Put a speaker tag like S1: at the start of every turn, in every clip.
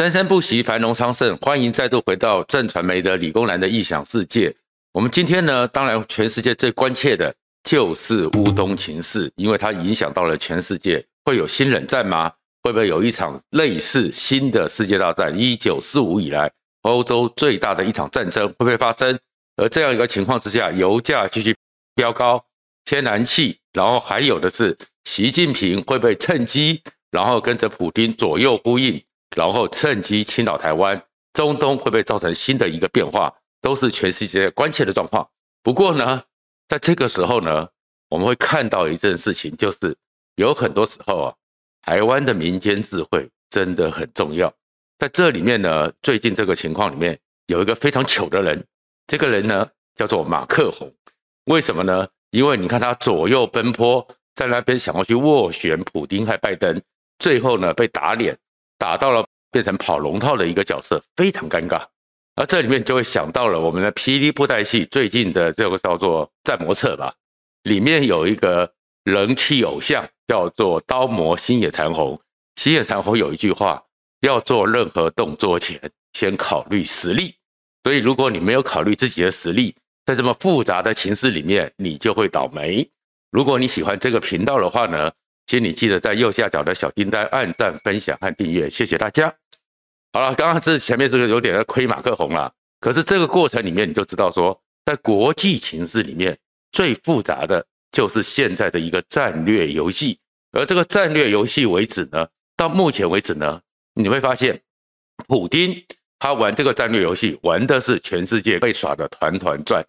S1: 生生不息，繁荣昌盛。欢迎再度回到正传媒的理工男的异想世界。我们今天呢，当然全世界最关切的就是乌东情势，因为它影响到了全世界。会有新冷战吗？会不会有一场类似新的世界大战？一九四五以来，欧洲最大的一场战争会不会发生？而这样一个情况之下，油价继续飙高，天然气，然后还有的是习近平会不会趁机，然后跟着普丁左右呼应？然后趁机侵扰台湾，中东会不会造成新的一个变化，都是全世界关切的状况。不过呢，在这个时候呢，我们会看到一件事情，就是有很多时候啊，台湾的民间智慧真的很重要。在这里面呢，最近这个情况里面有一个非常糗的人，这个人呢叫做马克宏。为什么呢？因为你看他左右奔波，在那边想要去斡旋普丁和拜登，最后呢被打脸。打到了变成跑龙套的一个角色，非常尴尬。而这里面就会想到了我们的霹雳布袋戏最近的这个叫做《战魔策》吧，里面有一个人气偶像叫做刀魔星野禅弘。星野禅弘有一句话：要做任何动作前，先考虑实力。所以如果你没有考虑自己的实力，在这么复杂的情势里面，你就会倒霉。如果你喜欢这个频道的话呢，请你记得在右下角的小订单按赞、分享和订阅，谢谢大家。好了，刚刚这前面这个有点亏马克宏了，可是这个过程里面你就知道说，在国际情势里面最复杂的就是现在的一个战略游戏，而这个战略游戏为止呢，到目前为止呢，你会发现，普丁他玩这个战略游戏玩的是全世界被耍的团团转，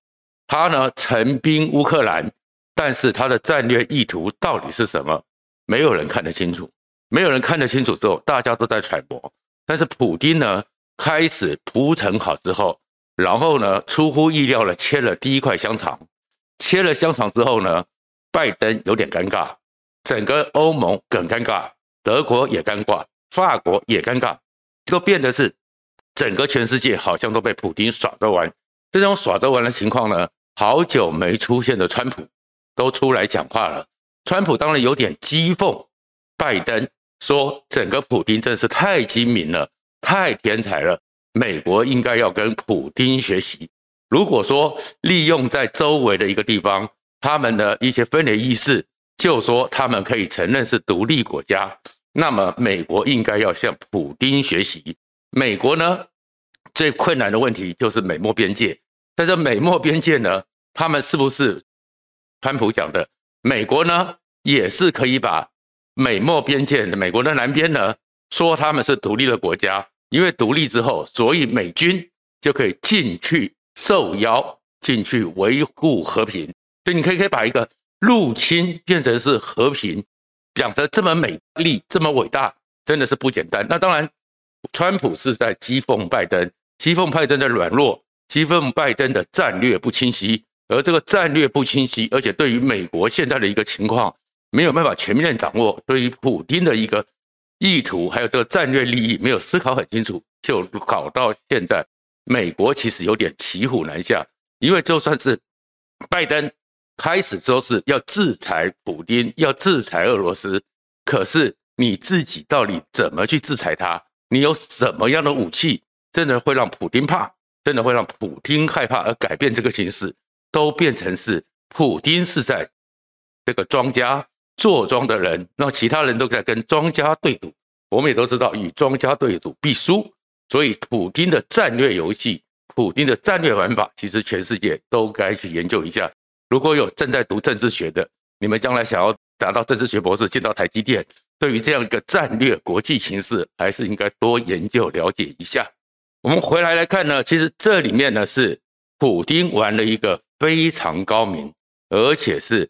S1: 他呢陈兵乌克兰，但是他的战略意图到底是什么？没有人看得清楚，没有人看得清楚之后，大家都在揣摩。但是普丁呢，开始铺陈好之后，然后呢，出乎意料的切了第一块香肠。切了香肠之后呢，拜登有点尴尬，整个欧盟更尴尬，德国也尴尬，法国也尴尬，就变得是整个全世界好像都被普丁耍着玩。这种耍着玩的情况呢，好久没出现的川普都出来讲话了。川普当然有点讥讽拜登，说整个普丁真是太精明了，太天才了，美国应该要跟普丁学习。如果说利用在周围的一个地方，他们的一些分裂意识，就说他们可以承认是独立国家，那么美国应该要向普丁学习。美国呢，最困难的问题就是美墨边界，在这美墨边界呢，他们是不是川普讲的？美国呢，也是可以把美墨边界的美国的南边呢，说他们是独立的国家，因为独立之后，所以美军就可以进去受邀进去维护和平。所以你可以可以把一个入侵变成是和平，讲得这么美丽，这么伟大，真的是不简单。那当然，川普是在讥讽拜登，讥讽拜登的软弱，讥讽拜登的战略不清晰。而这个战略不清晰，而且对于美国现在的一个情况没有办法全面掌握，对于普丁的一个意图还有这个战略利益没有思考很清楚，就搞到现在，美国其实有点骑虎难下。因为就算是拜登开始说是要制裁普丁，要制裁俄罗斯，可是你自己到底怎么去制裁他？你有什么样的武器，真的会让普丁怕，真的会让普丁害怕而改变这个形势？都变成是普丁是在这个庄家坐庄的人，那其他人都在跟庄家对赌。我们也都知道，与庄家对赌必输，所以普丁的战略游戏、普丁的战略玩法，其实全世界都该去研究一下。如果有正在读政治学的，你们将来想要达到政治学博士，进到台积电，对于这样一个战略国际形势，还是应该多研究了解一下。我们回来来看呢，其实这里面呢是普丁玩了一个。非常高明，而且是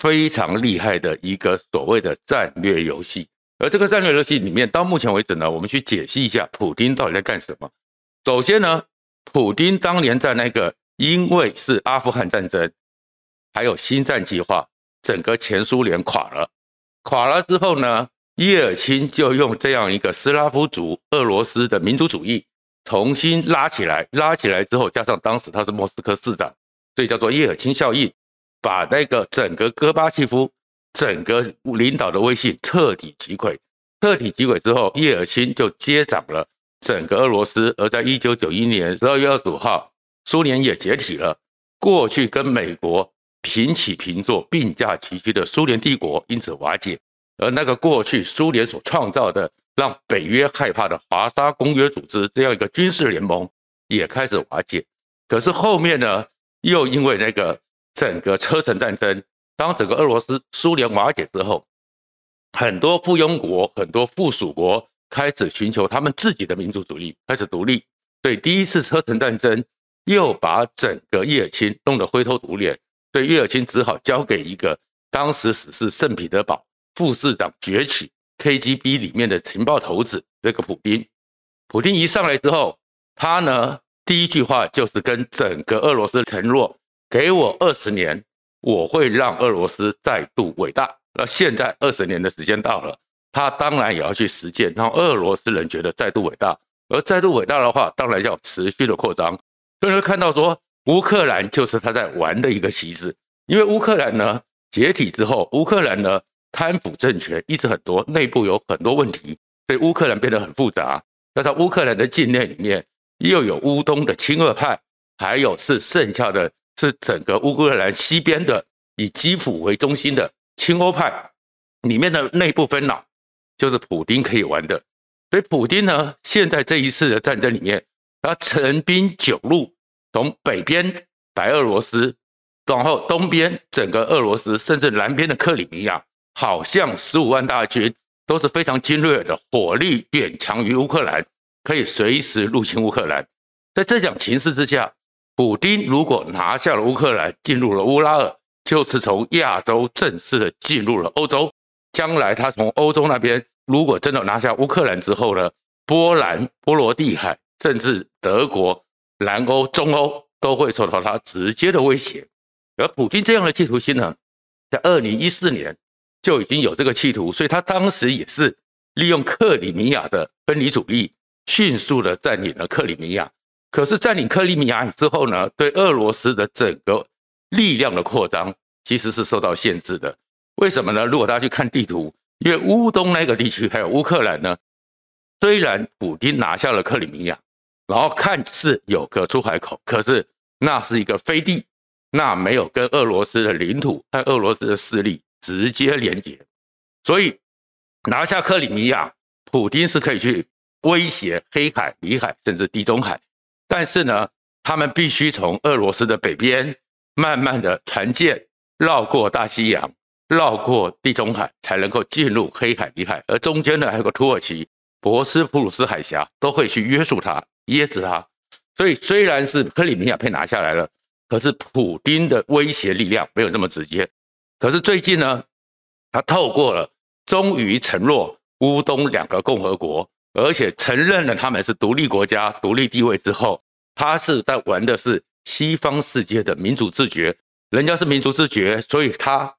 S1: 非常厉害的一个所谓的战略游戏。而这个战略游戏里面，到目前为止呢，我们去解析一下普丁到底在干什么。首先呢，普丁当年在那个因为是阿富汗战争，还有星战计划，整个前苏联垮了。垮了之后呢，叶尔钦就用这样一个斯拉夫族俄罗斯的民族主义重新拉起来，拉起来之后，加上当时他是莫斯科市长。所以叫做叶尔钦效应，把那个整个戈巴契夫整个领导的威信彻底击溃。彻底击溃之后，叶尔钦就接掌了整个俄罗斯。而在一九九一年十二月二十五号，苏联也解体了。过去跟美国平起平坐、并驾齐驱的苏联帝国因此瓦解，而那个过去苏联所创造的让北约害怕的华沙公约组织这样一个军事联盟也开始瓦解。可是后面呢，又因为那个整个车臣战争，当整个俄罗斯苏联瓦解之后，很多附庸国、很多附属国开始寻求他们自己的民族主义，开始独立。对第一次车臣战争。又把整个叶尔钦弄得灰头土脸，对叶尔钦只好交给一个当时死侍圣彼得堡副市长崛起 KGB 里面的情报头子这个普丁。普丁一上来之后，他呢第一句话就是跟整个俄罗斯承诺：给我二十年，我会让俄罗斯再度伟大。那现在二十年的时间到了，他当然也要去实践，让俄罗斯人觉得再度伟大。而再度伟大的话，当然要持续的扩张。所以会看到说，乌克兰就是他在玩的一个棋子，因为乌克兰呢解体之后，乌克兰呢贪腐政权一直很多，内部有很多问题，所以乌克兰变得很复杂。那在乌克兰的境内里面，又有乌东的亲俄派，还有是剩下的是整个乌克兰西边的以基辅为中心的亲欧派，里面的内部分脑就是普丁可以玩的。所以普丁呢，现在这一次的战争里面。他陈兵九路，从北边白俄罗斯，然后东边整个俄罗斯，甚至南边的克里米亚，好像十五万大军都是非常精锐的，火力远强于乌克兰，可以随时入侵乌克兰。在这种情势之下，普丁如果拿下了乌克兰，进入了乌拉尔，就是从亚洲正式的进入了欧洲。将来他从欧洲那边，如果真的拿下乌克兰之后呢，波兰、波罗的海。甚至德国、南欧、中欧都会受到他直接的威胁，而普丁这样的企图心呢，在二零一四年就已经有这个企图，所以他当时也是利用克里米亚的分离主义，迅速的占领了克里米亚。可是占领克里米亚之后呢，对俄罗斯的整个力量的扩张其实是受到限制的。为什么呢？如果大家去看地图，因为乌东那个地区还有乌克兰呢，虽然普丁拿下了克里米亚。然后看似有个出海口，可是那是一个飞地，那没有跟俄罗斯的领土和俄罗斯的势力直接连接，所以拿下克里米亚，普丁是可以去威胁黑海、里海甚至地中海，但是呢，他们必须从俄罗斯的北边慢慢的船舰绕过大西洋，绕过地中海，才能够进入黑海、里海，而中间呢还有个土耳其、博斯普鲁斯海峡都会去约束它。噎死他，所以虽然是克里米亚被拿下来了，可是普丁的威胁力量没有这么直接。可是最近呢，他透过了，终于承诺乌东两个共和国，而且承认了他们是独立国家、独立地位之后，他是在玩的是西方世界的民主自觉。人家是民主自觉，所以他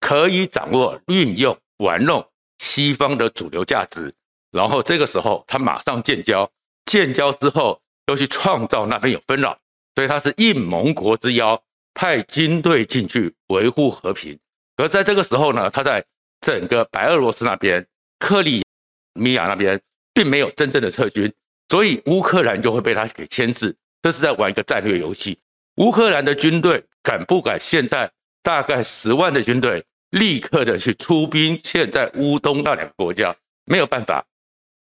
S1: 可以掌握、运用、玩弄西方的主流价值。然后这个时候，他马上建交。建交之后，又去创造那边有纷扰，所以他是应盟国之邀，派军队进去维护和平。而在这个时候呢，他在整个白俄罗斯那边、克里米亚那边，并没有真正的撤军，所以乌克兰就会被他给牵制。这是在玩一个战略游戏。乌克兰的军队敢不敢现在大概十万的军队立刻的去出兵？现在乌东那两个国家没有办法，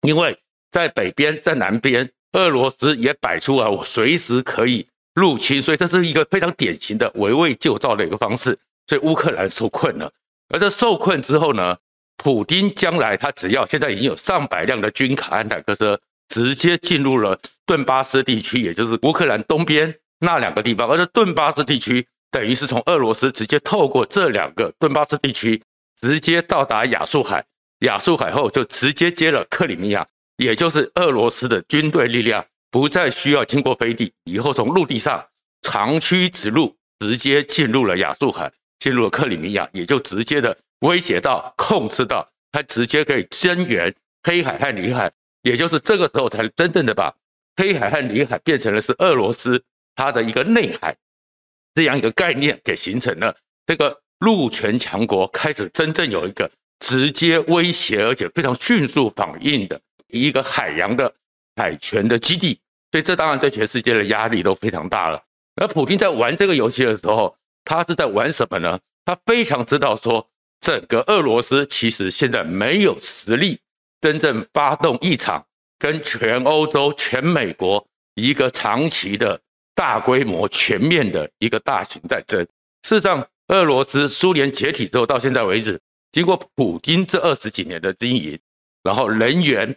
S1: 因为。在北边，在南边，俄罗斯也摆出啊我随时可以入侵，所以这是一个非常典型的围魏救赵的一个方式。所以乌克兰受困了，而这受困之后呢，普丁将来他只要现在已经有上百辆的军卡和坦克车，直接进入了顿巴斯地区，也就是乌克兰东边那两个地方。而这顿巴斯地区等于是从俄罗斯直接透过这两个顿巴斯地区，直接到达亚速海，亚速海后就直接接了克里米亚。也就是俄罗斯的军队力量不再需要经过飞地，以后从陆地上长驱直入，直接进入了亚速海，进入了克里米亚，也就直接的威胁到、控制到，它直接可以增援黑海和里海，也就是这个时候才真正的把黑海和里海变成了是俄罗斯它的一个内海，这样一个概念给形成了。这个陆权强国开始真正有一个直接威胁，而且非常迅速反应的。一个海洋的海权的基地，所以这当然对全世界的压力都非常大了。而普京在玩这个游戏的时候，他是在玩什么呢？他非常知道说，整个俄罗斯其实现在没有实力真正发动一场跟全欧洲、全美国一个长期的大规模、全面的一个大型战争。事实上，俄罗斯苏联解体之后到现在为止，经过普京这二十几年的经营，然后人员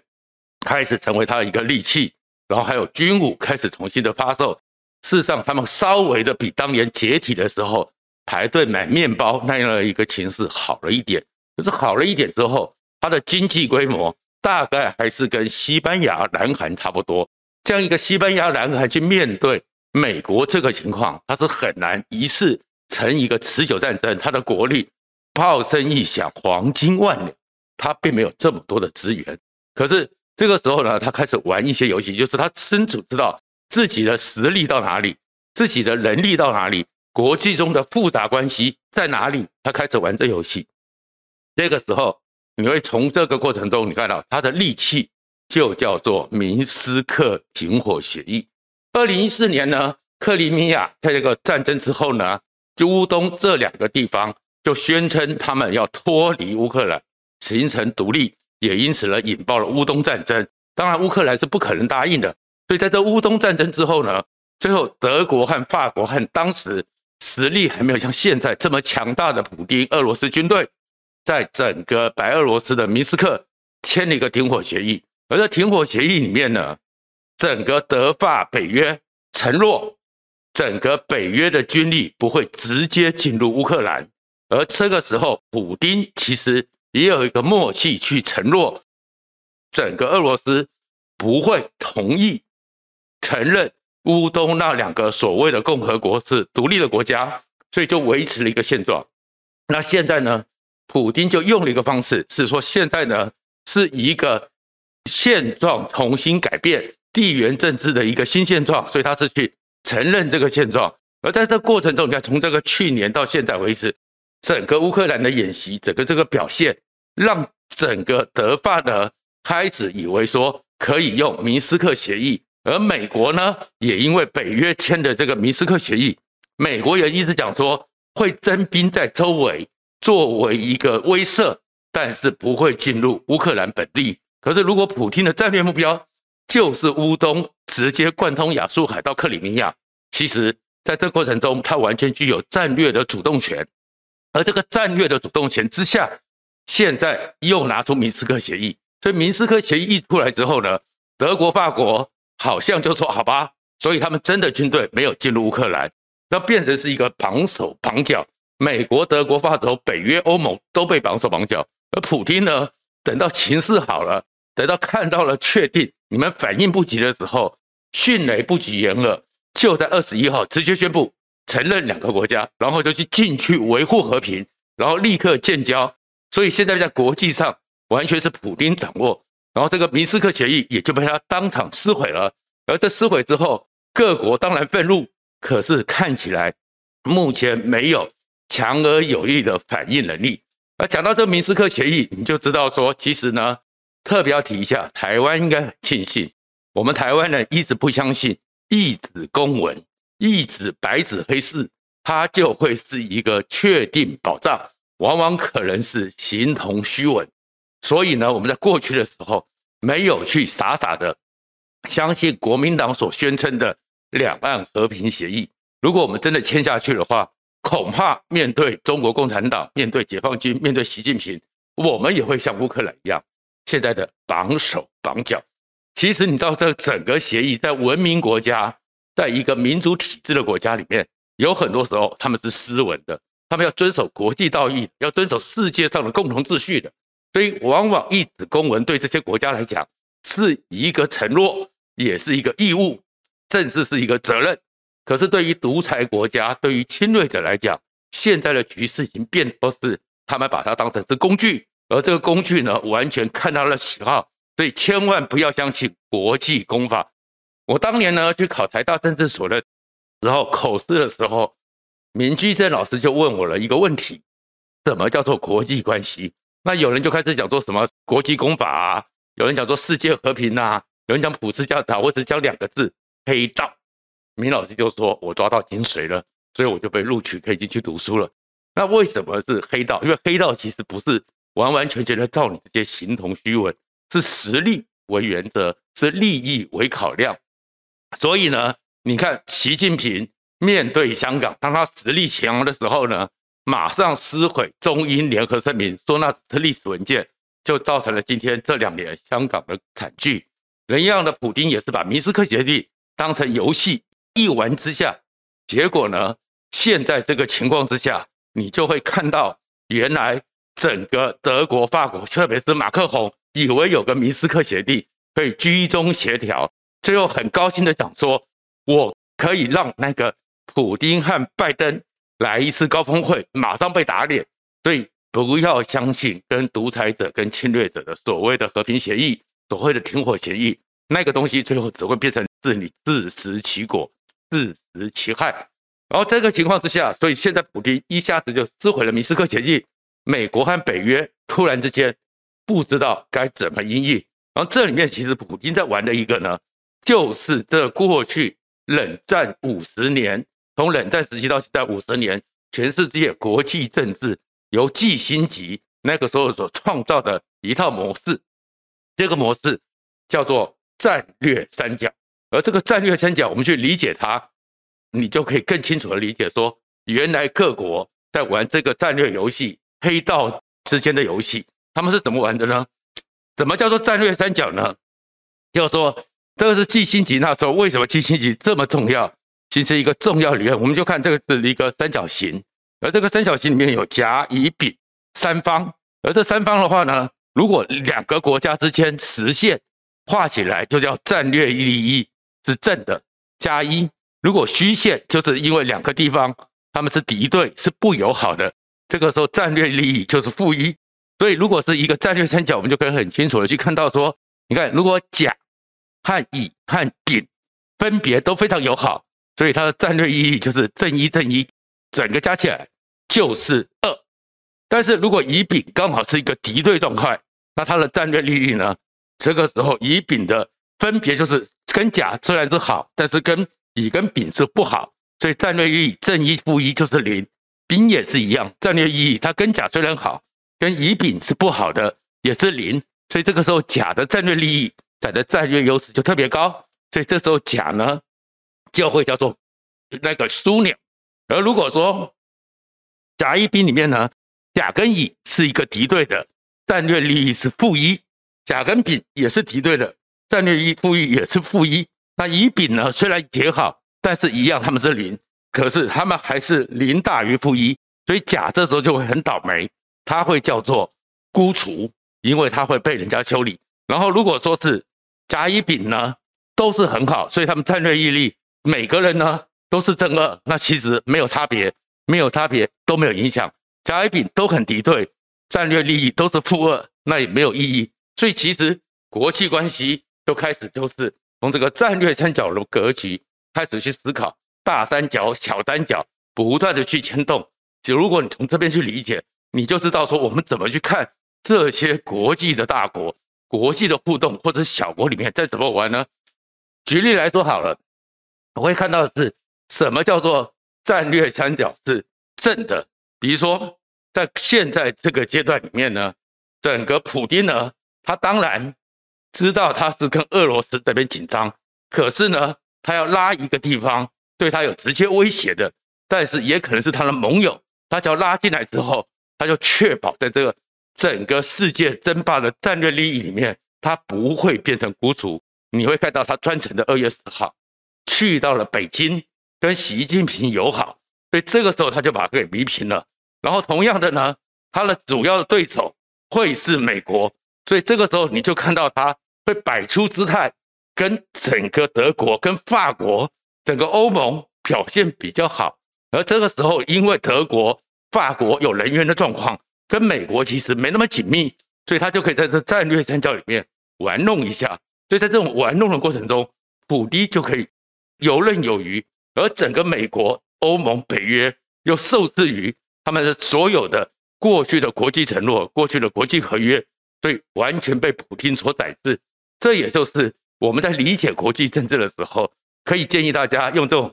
S1: 开始成为他的一个利器，然后还有军武开始重新的发售。事实上，他们稍微的比当年解体的时候排队买面包那样的一个情势好了一点。可是好了一点之后，它的经济规模大概还是跟西班牙、南韩差不多。这样一个西班牙、南韩去面对美国这个情况，它是很难一次成一个持久战争。它的国力炮声一响，黄金万两，它并没有这么多的资源。可是这个时候呢，他开始玩一些游戏，就是他清楚知道。自己的实力到哪里，自己的能力到哪里，国际中的复杂关系在哪里，他开始玩这游戏。这个时候，你会从这个过程中，你看到他的利器就叫做明斯克停火协议。二零一四年呢，克里米亚在这个战争之后呢，就乌东这两个地方就宣称他们要脱离乌克兰，形成独立，也因此呢引爆了乌东战争。当然，乌克兰是不可能答应的。所以在这乌东战争之后呢，最后德国和法国和当时实力还没有像现在这么强大的普丁俄罗斯军队，在整个白俄罗斯的明斯克签了一个停火协议。而在停火协议里面呢，整个德法北约承诺，整个北约的军力不会直接进入乌克兰。而这个时候，普丁其实也有一个默契去承诺，整个俄罗斯不会同意。承认乌东那两个所谓的共和国是独立的国家，所以就维持了一个现状。那现在呢，普丁就用了一个方式，是说现在呢是一个现状重新改变地缘政治的一个新现状，所以他是去承认这个现状。而在这过程中，你看从这个去年到现在为止，整个乌克兰的演习，整个这个表现，让整个德法呢开始以为说可以用明斯克协议。而美国呢，也因为北约签的这个明斯克协议，美国也一直讲说会征兵在周围作为一个威慑，但是不会进入乌克兰本地。可是如果普京的战略目标就是乌东直接贯通亚速海到克里米亚，其实在这过程中他完全具有战略的主动权。而这个战略的主动权之下，现在又拿出明斯克协议，所以明斯克协议一出来之后呢，德国、法国。好像就说好吧，所以他们真的军队没有进入乌克兰，那变成是一个绑手绑脚。美国、德国、法国、北约、欧盟都被绑手绑脚。而普丁呢，等到情势好了，等到看到了确定你们反应不及的时候，迅雷不及掩耳，就在二十一号直接宣布承认两个国家，然后就去进去维护和平，然后立刻建交。所以现在在国际上完全是普丁掌握。然后这个明斯克协议也就被他当场撕毁了，而这撕毁之后，各国当然愤怒，可是看起来目前没有强而有力的反应能力。而讲到这个明斯克协议，你就知道说，其实呢，特别要提一下，台湾应该很庆幸，我们台湾人一直不相信一纸公文、一纸白纸黑字，它就会是一个确定保障，往往可能是形同虚伪。所以呢，我们在过去的时候没有去傻傻的相信国民党所宣称的两岸和平协议。如果我们真的签下去的话，恐怕面对中国共产党、面对解放军、面对习近平，我们也会像乌克兰一样，现在的绑手绑脚。其实你知道，这整个协议在文明国家，在一个民主体制的国家里面，有很多时候他们是斯文的，他们要遵守国际道义，要遵守世界上的共同秩序的。所以，往往一纸公文对这些国家来讲是一个承诺，也是一个义务，甚至是一个责任。可是，对于独裁国家、对于侵略者来讲，现在的局势已经变成是他们把它当成是工具，而这个工具呢，完全看他的喜好。所以，千万不要相信国际公法。我当年呢去考台大政治所的时候，口试的时候，民居正老师就问我了一个问题：什么叫做国际关系？那有人就开始讲说什么国际公法啊，有人讲说世界和平呐，有人讲普世价值，我只讲两个字：黑道。明老师就说：“我抓到精髓了，所以我就被录取，可以进去读书了。”那为什么是黑道？因为黑道其实不是完完全全的照你这些形同虚伪，是实力为原则，是利益为考量。所以呢，你看习近平面对香港，当他实力强的时候呢，马上撕毁中英联合声明，说那是历史文件，就造成了今天这两年香港的惨剧。人一样的普丁也是把明斯克协定当成游戏一玩之下，结果呢，现在这个情况之下，你就会看到原来整个德国、法国，特别是马克宏，以为有个明斯克协定可以居中协调，最后很高兴的讲说，我可以让那个普丁和拜登来一次高峰会，马上被打脸。所以不要相信跟独裁者、跟侵略者的所谓的和平协议，所谓的停火协议，那个东西最后只会变成是你自食其果。自食其害，然后这个情况之下，所以现在普京一下子就撕毁了明斯克协议，美国和北约突然之间不知道该怎么应应。然后这里面其实普京在玩的一个呢，就是这过去冷战五十年，从冷战时期到现在五十年，全世界国际政治由季辛吉那个时候所创造的一套模式，这个模式叫做战略三角。而这个战略三角，我们去理解它，你就可以更清楚地理解说，原来各国在玩这个战略游戏，黑道之间的游戏，他们是怎么玩的呢？怎么叫做战略三角呢？就是说，这个是季辛吉那时候为什么季辛吉这么重要？其实一个重要理论，我们就看这个是一个三角形，而这个三角形里面有甲、乙、丙三方，而这三方的话呢，如果两个国家之间实线画起来，就叫战略利益。是正的加一，如果虚线就是因为两个地方他们是敌对，是不友好的，这个时候战略利益就是负一。所以如果是一个战略三角，我们就可以很清楚的去看到说，你看如果甲和乙和丙分别都非常友好，所以它的战略意义就是正一正一，整个加起来就是二。但是如果乙丙刚好是一个敌对状态，那它的战略利益呢？这个时候乙丙的。分别就是跟甲虽然是好，但是跟乙跟丙是不好，所以战略意义正一负一就是零。丙也是一样，战略意义它跟甲虽然好，跟乙丙是不好的，也是零。所以这个时候甲的战略利益，甲的战略优势就特别高，所以这时候甲呢就会叫做那个枢纽。而如果说甲乙丙里面呢，甲跟乙是一个敌对的，战略利益是负一；甲跟丙也是敌对的。战略一负一也是负一，那乙丙呢？虽然结好，但是一样他们是零，可是他们还是零大于负一，所以甲这时候就会很倒霉，他会叫做孤雏，因为他会被人家修理。然后如果说是甲乙丙呢，都是很好，所以他们战略毅力每个人呢都是正二，那其实没有差别，没有差别都没有影响。甲乙丙都很敌对，战略利益都是负二，那也没有意义。所以其实国际关系。就开始就是从这个战略三角的格局开始去思考，大三角、小三角不断的去牵动。就如果你从这边去理解，你就知道说我们怎么去看这些国际的大国、国际的互动，或者小国里面再怎么玩呢？举例来说好了，我会看到的是什么叫做战略三角是正的。比如说在现在这个阶段里面呢，整个普丁呢，他当然。知道他是跟俄罗斯这边紧张，可是呢，他要拉一个地方对他有直接威胁的，但是也可能是他的盟友，他只要拉进来之后，他就确保在这个整个世界争霸的战略利益里面，他不会变成孤雏。你会看到他专程的二月十号去到了北京，跟习近平友好，所以这个时候他就把它给弥平了。然后同样的呢，他的主要的对手会是美国。所以这个时候你就看到他会摆出姿态，跟整个德国、跟法国、整个欧盟表现比较好。而这个时候，因为德国、法国有人员的状况，跟美国其实没那么紧密，所以他就可以在这战略三角里面玩弄一下。所以在这种玩弄的过程中，普丁就可以游刃有余，而整个美国、欧盟、北约又受制于他们的所有的过去的国际承诺、过去的国际合约。所以完全被普京所宰制，这也就是我们在理解国际政治的时候，可以建议大家用这种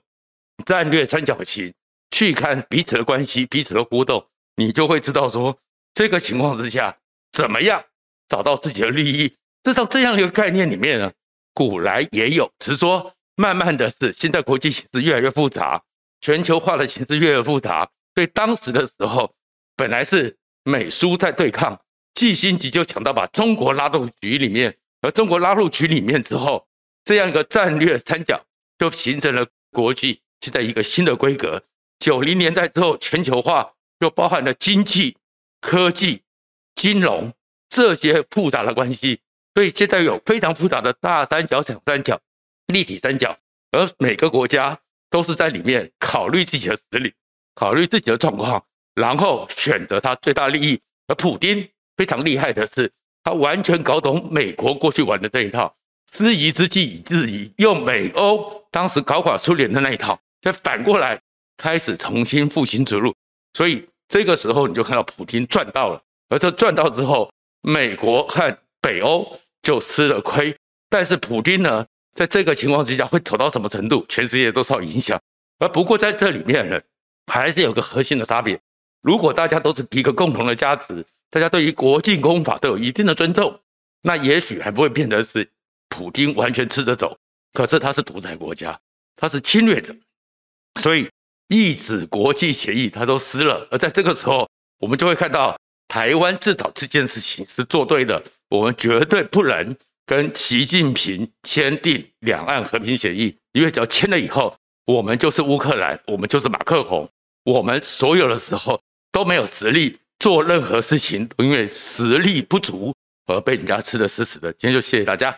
S1: 战略三角形去看彼此的关系、彼此的互动，你就会知道说，这个情况之下怎么样找到自己的利益。至少这样一个概念里面呢，古来也有，只是说慢慢的是现在国际形势越来越复杂，全球化的形势越来越复杂，所以当时的时候本来是美苏在对抗，季辛吉就想到把中国拉入局里面，而中国拉入局里面之后，这样一个战略三角就形成了国际现在一个新的规格。九零年代之后，全球化就包含了经济、科技、金融这些复杂的关系。所以现在有非常复杂的大三角、小三角、立体三角，而每个国家都是在里面考虑自己的实力，考虑自己的状况，然后选择他最大利益。而普丁非常厉害的是，他完全搞懂美国过去玩的这一套，师夷之计以制夷，用美欧当时搞垮苏联的那一套，再反过来开始重新复兴之路。所以这个时候你就看到普丁赚到了，而这赚到之后，美国和北欧。就吃了亏，但是普丁呢，在这个情况之下会走到什么程度，全世界都受影响。而不过在这里面呢，还是有个核心的差别。如果大家都是一个共同的价值，大家对于国际公法都有一定的尊重，那也许还不会变得是普丁完全吃着走。可是他是独裁国家，他是侵略者，所以一纸国际协议他都撕了。而在这个时候，我们就会看到台湾至少这件事情是做对的。我们绝对不能跟习近平签订两岸和平协议，因为只要签了以后，我们就是乌克兰，我们就是马克宏，我们所有的时候都没有实力做任何事情，因为实力不足而被人家吃的死死的。今天就谢谢大家。